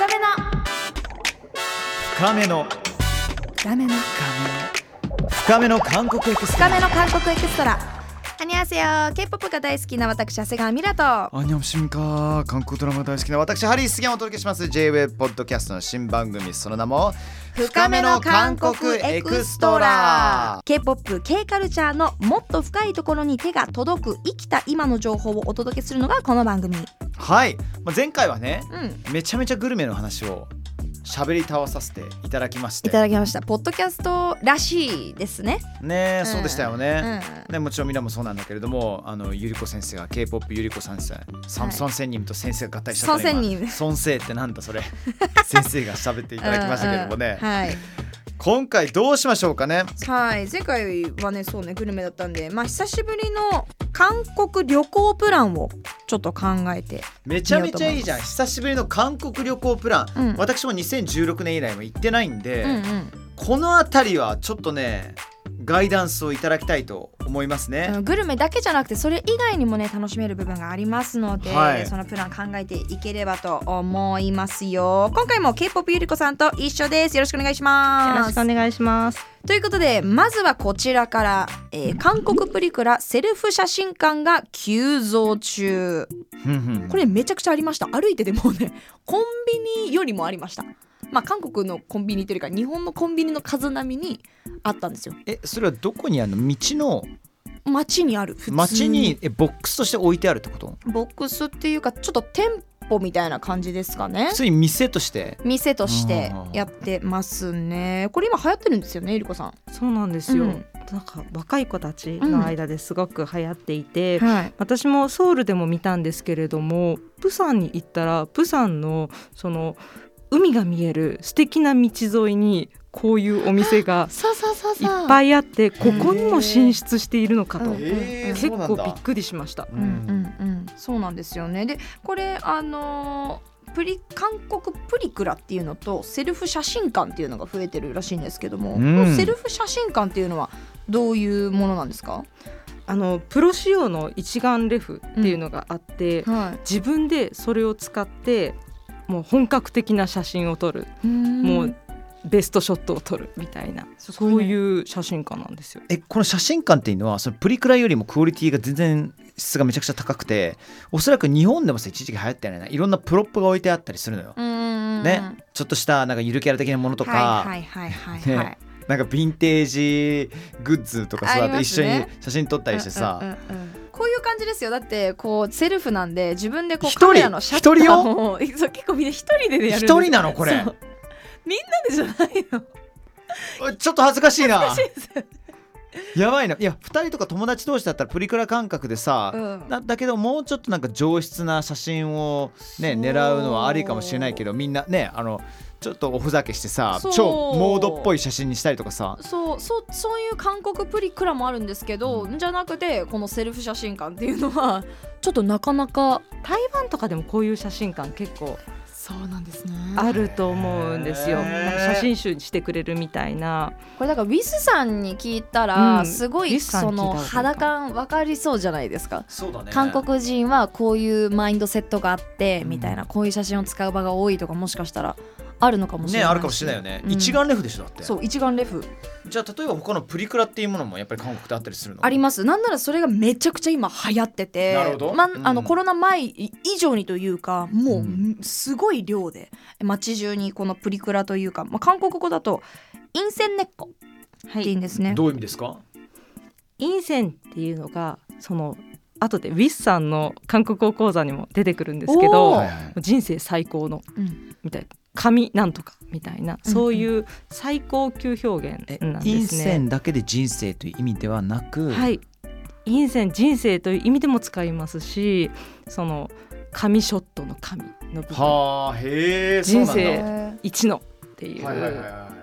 深めの。深めの。深めの。深めの。韓国エクストラ。深めの韓国エクストラこんにちは K-POP が大好きな私長谷川ミラとア녕하십니까 韓国ドラマ大好きな私ハリー杉山をお届けします J-WAVE ポッドキャストの新番組その名も深めの韓国エクストラ K-POP、K カルチャーのもっと深いところに手が届く生きた今の情報をお届けするのがこの番組。はい、まあ、前回はねうん。めちゃめちゃグルメの話を喋り倒させていただきまして。いただきました。ポッドキャストらしいですね。ねえ、うん。そうでしたようね、ん。ね、もちろんみんなもそうなんだけれどもあのゆりこ先生が K-POP ゆりこ先生サムソン仙人と先生が合体しちゃったね孫仙人今孫生ってなんだそれ。先生が喋っていただきましたけれどもね、うんうん。はい今回どうしましょうかね。はい前回はねそうねグルメだったんでまあ久しぶりの韓国旅行プランをちょっと考えてめちゃめちゃいいじゃん。久しぶりの韓国旅行プラン、うん。私も2016年以来も行ってないんで、うんうんこの辺りはちょっとねガイダンスをいただきたいと思いますね、うんグルメだけじゃなくてそれ以外にもね楽しめる部分がありますので、はい。そのプラン考えていければと思いますよ。今回も K-POP ゆりこさんと一緒です。よろしくお願いします。よろしくお願いします。ということでまずはこちらから、えー韓国プリクラセルフ写真館が急増中。これめちゃくちゃありました。歩いてでもうねコンビニよりもありましたまあ韓国のコンビニというか日本のコンビニの数並みにあったんですよ。えそれはどこにあるの？道の？街にある普通街にえボックスとして置いてあるってこと？ボックスっていうかちょっと店舗みたいな感じですかね。普通に店として？店としてやってますね。これ今流行ってるんですよねゆりこさん。そうなんですよ。うん。なんか若い子たちの間ですごく流行っていて、はい。私もソウルでも見たんですけれども、プサンに行ったらプサンのその海が見える素敵な道沿いにこういうお店がいっぱいあって、ここにも進出しているのかと。結構びっくりしました。ううんうんうん。そうなんですよね。でこれあのープリ韓国プリクラっていうのとセルフ写真館っていうのが増えてるらしいんですけども、うん。セルフ写真館っていうのはどういうものなんですか、あのプロ仕様の一眼レフっていうのがあって、は自分でそれを使ってもう本格的な写真を撮る。い、もうベストショットを撮るみたいな。そういう写真家なんですよ。えこの写真館っていうのはそのプリクラよりもクオリティが全然質がめちゃくちゃ高くておそらく日本でもさ一時期流行ったよねいろんな prop が置いてあったりするのよ、うん。ね。ちょっとしたなんかゆるキャラ的なものとか、はいはいはいはい、はい。ねなんかヴィンテージグッズとかそうやって一緒に写真撮ったりしてさ、うんうんうんうん。こういう感じですよ。だってこうセルフなんで自分でこう一人？カメラのシャッター一人をそう結構みんな一人でねやる一人なのこれみんなでじゃないのちょっと恥ずかしいなやばいないや2人とか友達同士だったらプリクラ感覚でさ、うんだだけどもうちょっとなんか上質な写真をね狙うのはありかもしれないけどみんなねあのちょっとおふざけしてさそう。超モードっぽい写真にしたりとかさ。そうそうそういう韓国プリクラもあるんですけど、じゃなくてこのセルフ写真館っていうのは ちょっとなかなか台湾とかでもこういう写真館結構そうなんですね。あると思うんですよ。へー。なんか写真集にしてくれるみたいな。これだからウィスさんに聞いたら、うん。すごいその肌感分かりそうじゃないですか。そうだね。韓国人はこういうマインドセットがあって、うん。みたいな。こういう写真を使う場が多いとかもしかしたらあるのかもしれないねあるかもしれないよね、うん。一眼レフでしょだって。そう一眼レフ。じゃあ例えば他のプリクラっていうものもやっぱり韓国であったりするの？あります。なんならそれがめちゃくちゃ今流行っててなるほど。まうん。あのコロナ前以上にというかもう、うん。すごい量で街中にこのプリクラというか、まあ、韓国語だと陰線根っこはってい。うんですね、どういう意味ですか？陰線っていうのがその後でウィスさんの韓国語講座にも出てくるんですけおどー。はいはい。人生最高のうん。みたいな神なんとかみたいな、うんそういう最高級表現えなん陰ですね。線だけで人生という意味ではなく、はい。陰線人生という意味でも使いますしその神ショットの神の部分。はあへ人生へ一のっていう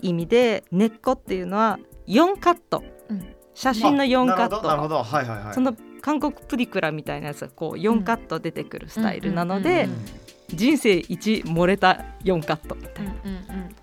意味で根っこっていうのは4カット、うん。写真の4カット。なるほどなるほど。はいはいはい。その韓国プリクラみたいなやつはこう4カット出てくるスタイルなのうんでうんうん人生一漏れた4カット。みたいな、うんうん。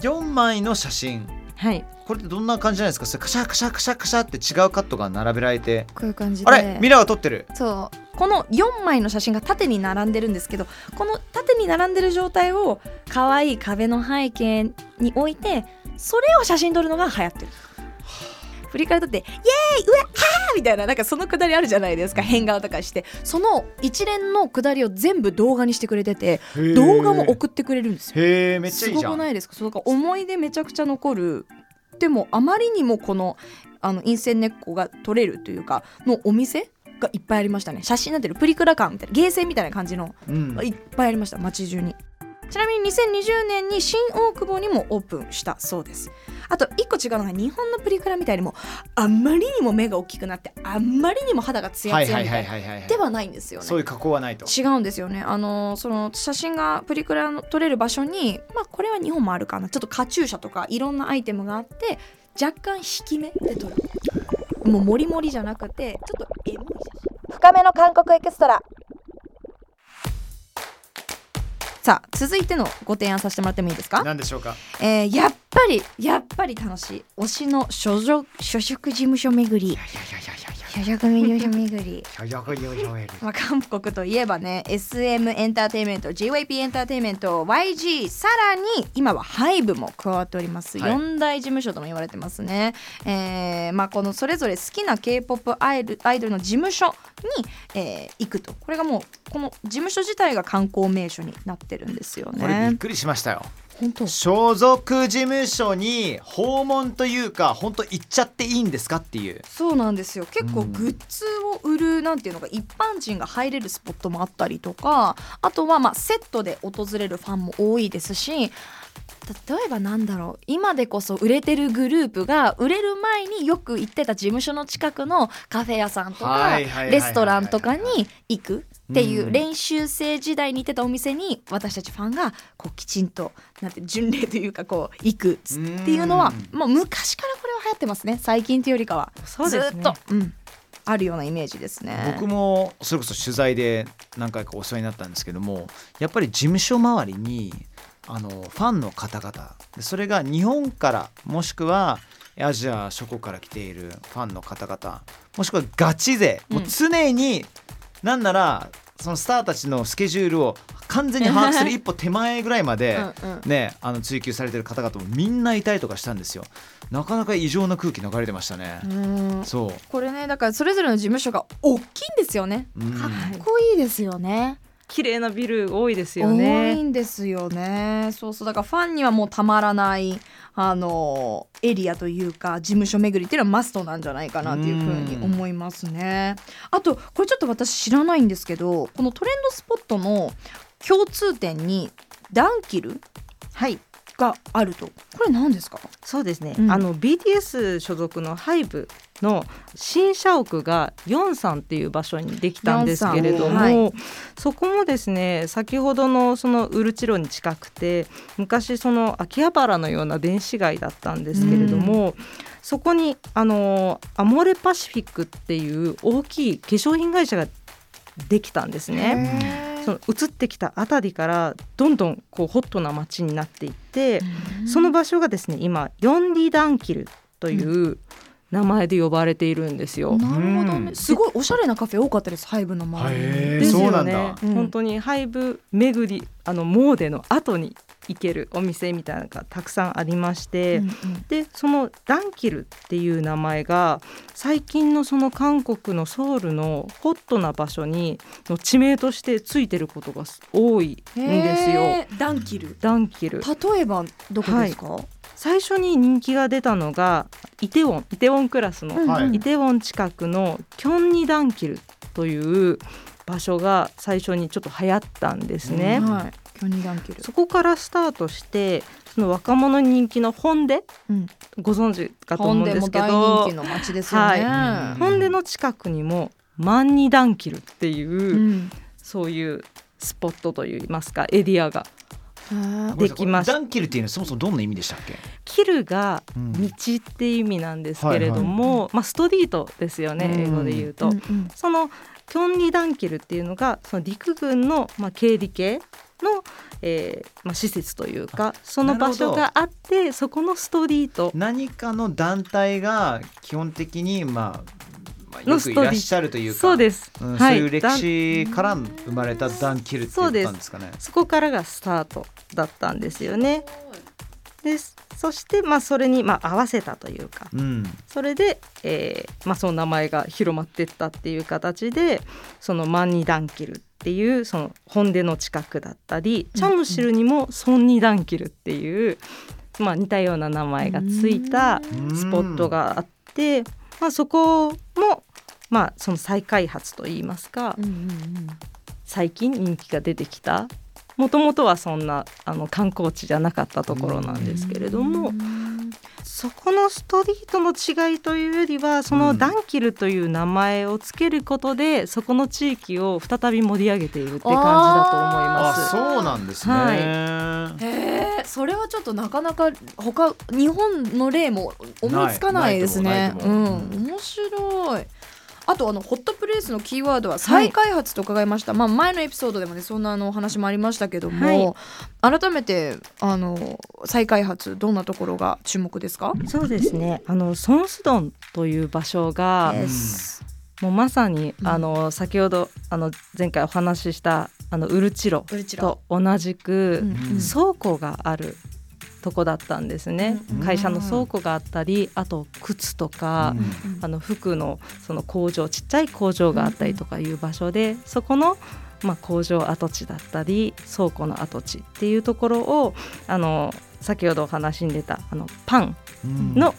4枚の写真。はい。これってどんな感じじゃないですか？それカシャカシャカシャカシャって違うカットが並べられて。こういう感じで。あれミラーが撮ってる。そう。この4枚の写真が縦に並んでるんですけどこの縦に並んでる状態を可愛い壁の背景に置いてそれを写真撮るのが流行ってる。振り返り撮って「イエーイうわはー!」みたいななんかそのくだりあるじゃないですか変顔とかして。その一連のくだりを全部動画にしてくれてて動画も送ってくれるんですよ。へえめっちゃいいすごくないですか？そうだから思い出めちゃくちゃ残る。でもあまりにもこのあの陰線根っこが取れるというかのお店がいっぱいありましたね。写真になってるプリクラ感みたいなゲーセンみたいな感じのうん。いっぱいありました街中にちなみに2020年に新大久保にもオープンしたそうです。あと一個違うのが日本のプリクラみたいにもあんまりにも目が大きくなってあんまりにも肌がツヤツヤみたなはいいはいはいではないんですよね。そういう加工はないと違うんですよね。あのその写真がプリクラの撮れる場所にまあこれは日本もあるかな。ちょっとカチューシャとかいろんなアイテムがあって若干引き目で撮る。もうモリモリじゃなくてちょっとエモい写真。深めの韓国エクストラさあ続いてのご提案させてもらってもいいですか、何でしょうか？えーやっぱりやっぱり楽しい。推しの所属所属事務所巡りいやいやいやいやいや所巡り。所属事務所へまあ、韓国といえばね SM エンターテインメント JYP エンターテインメント YG さらに今は HYBE も加わっております、はい。4大事務所とも言われてますね、えーまあ、このそれぞれ好きな K-POP アイドルアイドルの事務所に、えー行くと。これがもうこの事務所自体が観光名所になってるんですよこれびっねくりしましたよ所属事務所に訪問というか本当行っちゃっていいんですかっていう。そうなんですよ。結構うん。グッズを売るなんていうのが一般人が入れるスポットもあったりとかあとはまあセットで訪れるファンも多いですし例えばなんだろう。今でこそ売れてるグループが売れる前によく行ってた事務所の近くのカフェ屋さんとかレストランとかに行くっていううん。練習生時代に行ってたお店に私たちファンがこうきちんとなんて巡礼というかこう行くっていうのはうん。もう昔からこれは流行ってますね最近というよりかは。ずっと、うん、あるようなイメージですね。僕もそれこそ取材で何回かお世話になったんですけどもやっぱり事務所周りにあのファンの方々でそれが日本からもしくはアジア諸国から来ているファンの方々もしくはガチ勢、もう常になんならそのスターたちのスケジュールを完全に把握する一歩手前ぐらいまでね、あの追求されてる方々もみんないたりとかしたんですよ。なかなか異常な空気流れてましたね、うん。そう。これねだからそれぞれの事務所が大きいんですよね。うん。かっこいいですよね。綺麗なビル多いですよ多いね。んですよね。そうそうだからファンにはもうたまらないあのエリアというか事務所巡りっていうのはマストなんじゃないかなっていうふうに思いますね。あとこれちょっと私知らないんですけどこのトレンドスポットの共通点にダンキル？はいがあるとこれ何ですか？そうですね、うんあの BTS 所属の HYBE の新社屋がヨンサンっていう場所にできたんですけれども、はい。そこもですね先ほどのそのウルチロに近くて昔その秋葉原のような電子街だったんですけれども、そこにあのアモレパシフィックっていう大きい化粧品会社ができたんですね。その移ってきたあたりからどんどんこうホットな街になっていって、その場所がですね今ヨンリダンキルという名前で呼ばれているんですよ。なるほどうん。ねすごいおしゃれなカフェ多かったですハイブの周りに。ですよね。本当にハイブ巡りあのモーデの後に行けるお店みたいなのがたくさんありまして、うんうん。でそのダンキルっていう名前が最近のその韓国のソウルのホットな場所にの地名としてついてることが多いんですよ。ダンキル。ダンキル。例えばどこですか、最初に人気が出たのがイテウォンイテウォンクラスの、うんはい。イテウォン近くのキョンニダンキルという場所が最初にちょっと流行ったんですね。はい。キョニダンキル。そこからスタートしてその若者に人気のホンデ？うん。ご存知かと思本うんですけでも大ど人気の街ですよね、はい。ホンデの近くにもマンニダンキルっていう、うん。そういうスポットといいますかエリアができました。ダンキルっていうのはそもそもどんな意味でしたっけ、キルがうん。道っていう意味なんですけれども、まあ、ストリートですよねうん。英語で言うと。うんうんそのキョンリダンキルっていうのがその陸軍の、まあ、経理系の、えーまあ、施設というかその場所があってそこのストリート。何かの団体が基本的にまあまあ、よくいらっしゃるというかそうです、うんはい。そういう歴史から生まれたダンキルって言ったんですかね。そこからがスタートだったんですよね。でそしてまあそれにまあ合わせたというか。うん。それで、えーまあ、その名前が広まっていったっていう形でそのマンニダンキルっていうその本出の近くだったりチャムシルにもソンニダンキルっていう、まあ、似たような名前がついたスポットがあって、まあ、そこも、まあ、その再開発といいますかうんうんうん。最近人気が出てきた。もともとはそんなあの観光地じゃなかったところなんですけれども、そこのストリートの違いというよりはそのダンキルという名前をつけることで、そこの地域を再び盛り上げているって感じだと思いあます。そうなんですね。はい。へえそれはちょっとなかなか他日本の例も思いつかないですね。うん。面白い。あとあのホットプレイスのキーワードは再開発と伺いました、まあ前のエピソードでもねそんなあのお話もありましたけども、改めてあの再開発どんなところが注目ですか？そうですね。あのソンスドンという場所が、Yes もうまさに、うん。あの先ほどあの前回お話ししたあのウルチロと同じく、倉庫があるとこだったんですね、うん。会社の倉庫があったりあと靴とか、うん。あの服のその工場ちっちゃい工場があったりとかいう場所で、そこの、まあ、工場跡地だったり倉庫の跡地っていうところをあの先ほどお話に出たあのパンうん。の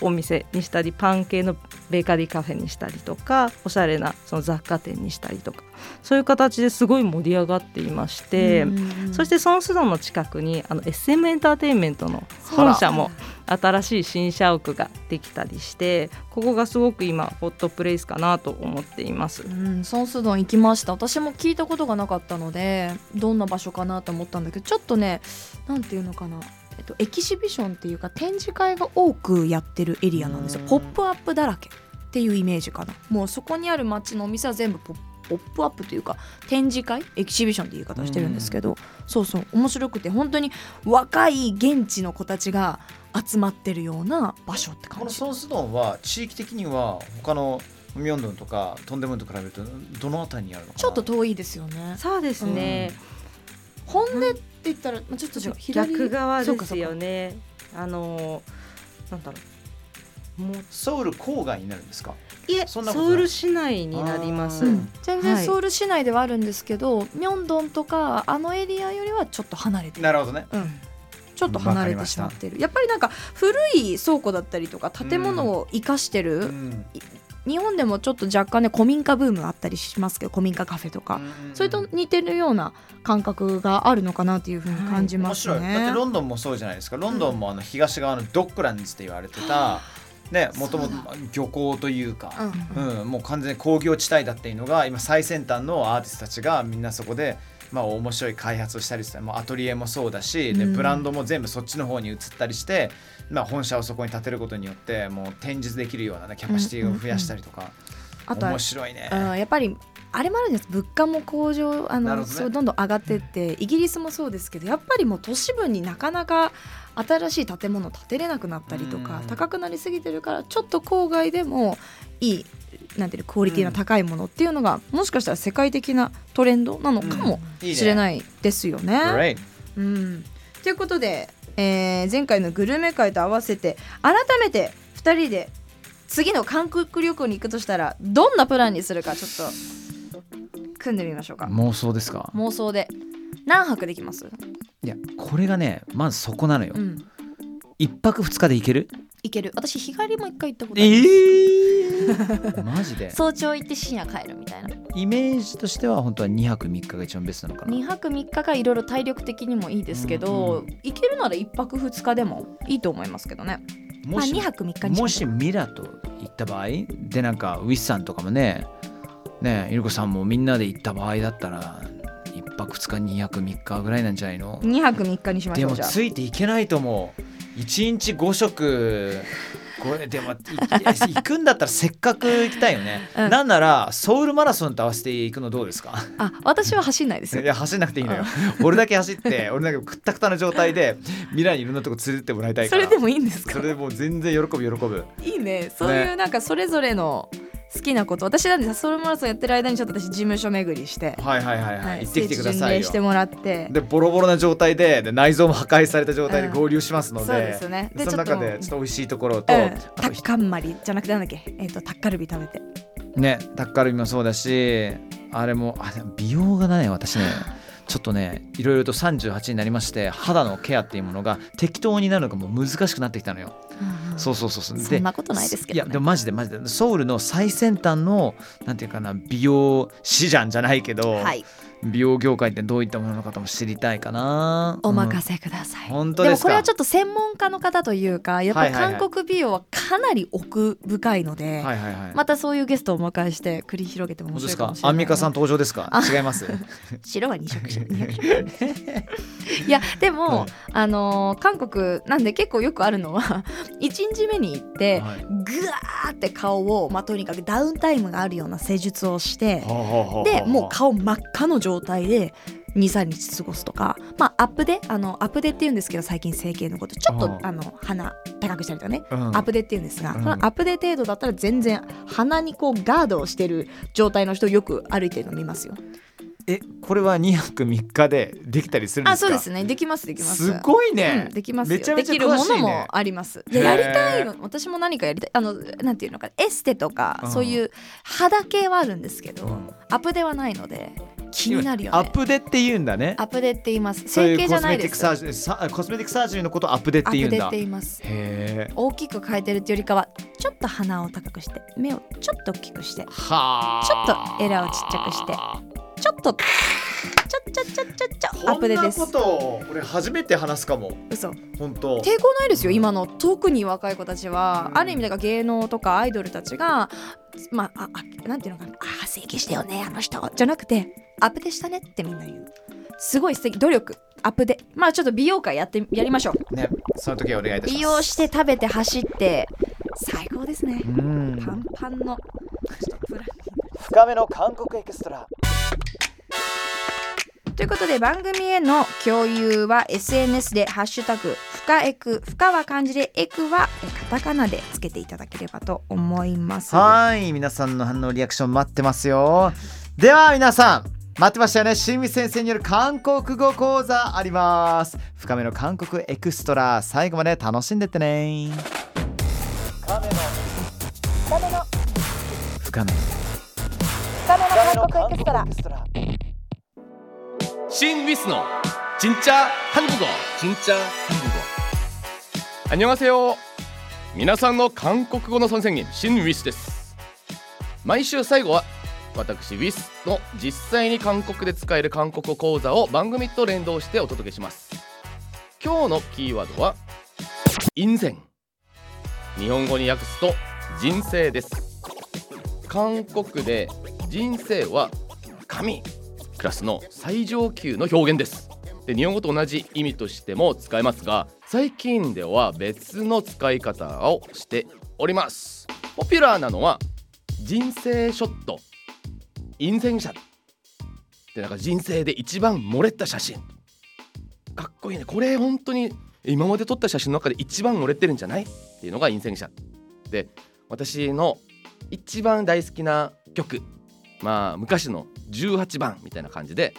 お店にしたりパン系のベーカリーカフェにしたりとかおしゃれなその雑貨店にしたりとかそういう形ですごい盛り上がっていまして、そしてソンスドンの近くにあの SM エンターテインメントの本社も新しい新社屋ができたりしてここがすごく今ホットプレイスかなと思っています。うん、ソンスドン行きました。私も聞いたことがなかったのでどんな場所かなと思ったんだけどちょっとねなんていうのかな、えっと、エキシビションっていうか展示会が多くやってるエリアなんですよ。うん。ポップアップだらけっていうイメージかな。もうそこにある街のお店は全部ポッポップアップというか展示会エキシビションって言い方をしてるんですけど、そうそう面白くて。本当に若い現地の子たちが集まってるような場所ってこ感じ。のソースドンは地域的には他のミョンドンとかトンデムンと比べるとどの辺りにあるのかな？ちょっと遠いですよね。そうですね、本音って言ったら、まあ、ちょっと違う左逆側そうかですよね。あのなんだろう。もうソウル郊外になるんですか？いえそんなことない。ソウル市内になります。うん。全然はい。ソウル市内ではあるんですけど、ミョンドンとかあのエリアよりはちょっと離れてる、なるほどね。うん、ちょっと離れてしまってる。やっぱりなんか古い倉庫だったりとか建物を生かしてる、うん日本でもちょっと若干ね古民家ブームあったりしますけど古民家カフェとか、それと似てるような感覚があるのかなというふうに感じます面白い。だってね。ロンドンもそうじゃないですか。ロンドンもあの東側のドッグランズって言われてたねもともと漁港というか、うん。うん、もう完全に工業地帯だっていうのが今最先端のアーティストたちがみんなそこで、まあ、面白い開発をしたりしてもうアトリエもそうだし、ブランドも全部そっちの方に移ったりして、まあ、本社をそこに建てることによってもう展示できるような、ね、キャパシティを増やしたりとか、あとは面白いね。うん、やっぱりあれもあるんです。物価も向上あの、どね。そうどんどん上がってってイギリスもそうですけどやっぱりもう都市部になかなか新しい建物建てれなくなったりとかうん。高くなりすぎてるからちょっと郊外でもいいなんていうのクオリティの高いものっていうのがもしかしたら世界的なトレンドなのかもしれないですよね。うん、ということで、えー前回のグルメ会と合わせて改めて2人で次の韓国旅行に行くとしたらどんなプランにするかちょっと組んでみましょうか。妄想ですか？妄想で。何泊できます？いやこれがねまずそこなのよ、うん一泊二日で行ける？行ける。私日帰りも一回行ったことあえる、ー、マジで？早朝行って深夜帰るみたいな。イメージとしては本当は2泊3日が一番ベストなのかな。2泊3日がいろいろ体力的にもいいですけど、うん行けるなら1泊2日でもいいと思いますけどね。まあ、もし2泊3日も。ましミラと行った場合？でなんかウィスさんとかもね。ねゆるこさんもみんなで行った場合だったら1泊2日2泊3日ぐらいなんじゃないの？2泊3日にしましでもょうじゃあ。ついていけないと思う1日5食。これでもい行くんだったらせっかく行きたいよね、うん。なんならソウルマラソンと合わせて行くのどうですか？あ私は走んないですよ。いや走んなくていいのよ。俺だけ走って俺なんかくったくたな状態で未来にいろんなとこ連れてってもらいたいから。それでもいいんですか？それでもう全然喜ぶ喜ぶ。いいね。そういうなんかそれぞれの好きなこと。私なんでソウルマラソンやってる間にちょっと私事務所巡りして、はいはいはいはい、行ってきてくださいしてもらって。でボロボロな状態でで内臓も破壊された状態で合流しますので,、そうですね。でその中でちょっと美味しいところと、うん、あタとッカンマリじゃなくてなんだっけ？えっ、とタッカルビ食べて。ねタッカルビもそうだしあれもあ美容がね私ね ちょっとねいろいろと38になりまして肌のケアっていうものが適当になるのがもう難しくなってきたのよ。そうそうそうそう。そんなことないですけどね。いやでもマジでマジで。ソウルの最先端のなんていうかな美容師じゃんじゃないけど、はい美容業界ってどういったものかとも知りたいかな。お任せください、本当ですか？もこれはちょっと専門家の方というかやっぱはいはいはい。韓国美容はかなり奥深いので、はいはいはい。またそういうゲストをお迎えして繰り広げても面白いかもしれないアンミカさん登場ですか？あ。違います？白は2色色二色い。やでも、はい。あのー韓国なんで結構よくあるのは1日目に行って、はい。ぐわーって顔を、まあ、とにかくダウンタイムがあるような施術をしてででもう顔真っ赤の状態で23日過ごすとか、まあ、アップであのアップデって言うんですけど最近整形のことちょっとああの鼻高くしたりとかね、うん。アップデって言うんですが、うん。そのアップデ程度だったら全然鼻にこうガードをしてる状態の人よく歩いてるの見ますよ。えこれは2泊3日でできたりするんですか？あそうですね。できますできます。すごいね、うん、できますよ。めちゃめちゃできるものもあります。ややりたいの私も何かやりたい。あのなんていうのかエステとか、うん。そういう肌系はあるんですけど、うん。アップデはないので気になるよね。アップデって言うんだね。アップデって言います。整形じゃコスメティックないですサージコスメティックサージのことをアップデって言うんだ。アップデって言います。大きく変えてるっていうよりかはちょっと鼻を高くして目をちょっと大きくしてはあちょっとエラをちっちゃくしてちょっとちょちょちょちょアップデです。こんなことを俺初めて話すかも。嘘。本当。抵抗ないですよ今の。特に若い子たちは。ある意味だから芸能とかアイドルたちがまあああなんていうのかな。あ整形したよねあの人。じゃなくてアップデしたねってみんな言う。すごい素敵。努力。アップデまあちょっと美容界やってやりましょう。ね。その時はお願いいたします。美容して食べて走って。最高ですね。うん。パンパンの。深めの韓国エクストラということで番組への共有は SNS で「ハッシュタグ深エク」深は漢字でエクはえカタカナでつけていただければと思います。はい皆さんの反応リアクション待ってますよ。では皆さん待ってましたよね。新水先生による韓国語講座あります。深めの韓国エクストラ最後まで楽しんでってね。深めの。深めの韓国エクストラ 신 위스노 진짜 한국어 진짜 한국어 안녕하세요 皆さんの韓国語の선생님 신ウィスです毎週最後は私ウィスの実際に韓国で使える韓国語講座を番組と連動してお届けします今日のキーワードは인생日本語に訳すと人生です韓国で人生は神 クラスの最上級の表現です。で日本語と同じ意味としても使えますが最近では別の使い方をしております。ポピュラーなのは人生ショット。陰線写ってなんか人生で一番漏れた写真。かっこいいね。これ本当に今まで撮った写真の中で一番漏れてるんじゃない？っていうのが陰線写で私の一番大好きな曲。まあ昔の18番みたいな感じで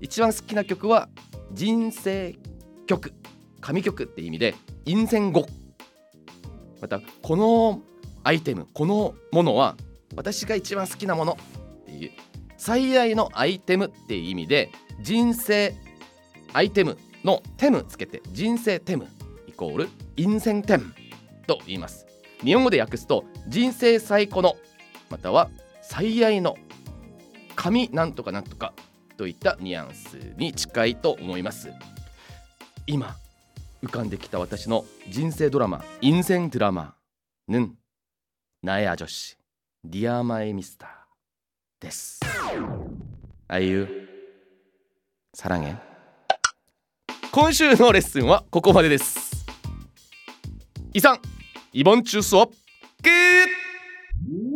一番好きな曲は人生曲神曲って意味で陰線語またこのアイテムこのものは私が一番好きなものっていう最大のアイテムっていう意味で人生アイテムのテムつけて人生テムイコール陰線テムと言います。日本語で訳すと人生最古のまたは最愛の神なんとかなんとかといったニュアンスに近いと思います今浮かんできた私の人生ドラマ「인생ドラマ」는나의아저씨ディアマイミスターですあゆ사랑해今週のレッスンはここまでです이상 이번 주 수업 끝!